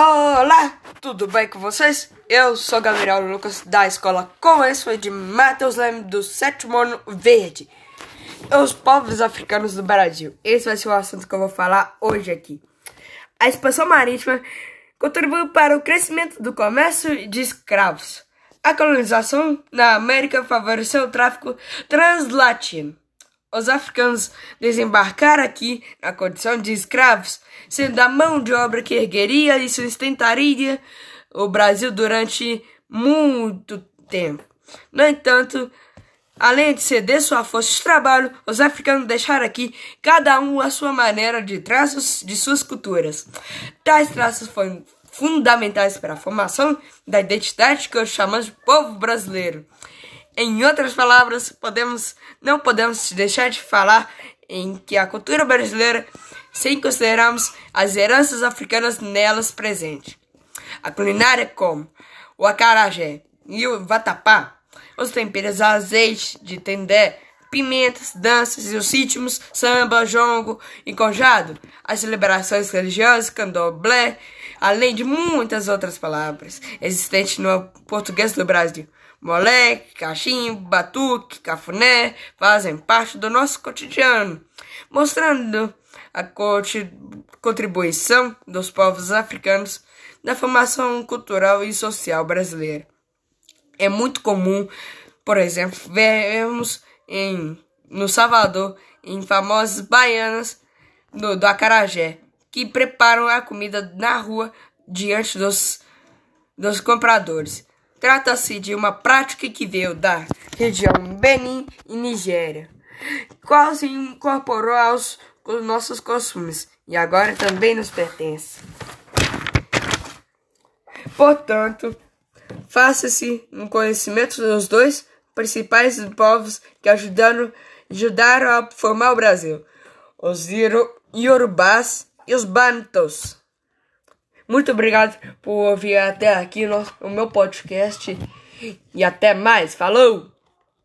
Olá, tudo bem com vocês? Eu sou Gabriel Lucas da escola Começo de Matheus Leme do sétimo ano verde. Os povos africanos do Brasil. Esse vai ser o assunto que eu vou falar hoje aqui. A expansão marítima contribuiu para o crescimento do comércio de escravos. A colonização na América favoreceu o tráfico translatino. Os africanos desembarcaram aqui na condição de escravos, sendo a mão de obra que ergueria e sustentaria o Brasil durante muito tempo. No entanto, além de ceder sua força de trabalho, os africanos deixaram aqui cada um a sua maneira de traços de suas culturas. Tais traços foram fundamentais para a formação da identidade que hoje chamamos de povo brasileiro. Em outras palavras, podemos, não podemos deixar de falar em que a cultura brasileira, sem considerarmos as heranças africanas nelas presentes. A culinária como o acarajé e o vatapá, os temperos azeite de tendé, pimentas, danças e os ritmos, samba, jongo e as celebrações religiosas, candomblé, além de muitas outras palavras existentes no português do Brasil. Moleque, cachimbo, batuque, cafuné fazem parte do nosso cotidiano, mostrando a contribuição dos povos africanos na formação cultural e social brasileira. É muito comum, por exemplo, vermos em, no Salvador, em famosas baianas do, do Acarajé, que preparam a comida na rua diante dos, dos compradores. Trata-se de uma prática que veio da região Benin e Nigéria, quase incorporou aos nossos costumes e agora também nos pertence. Portanto, faça-se um conhecimento dos dois principais povos que ajudaram, ajudaram a formar o Brasil: os Yorubás e os Bantus. Muito obrigado por ouvir até aqui no, o meu podcast. E até mais. Falou!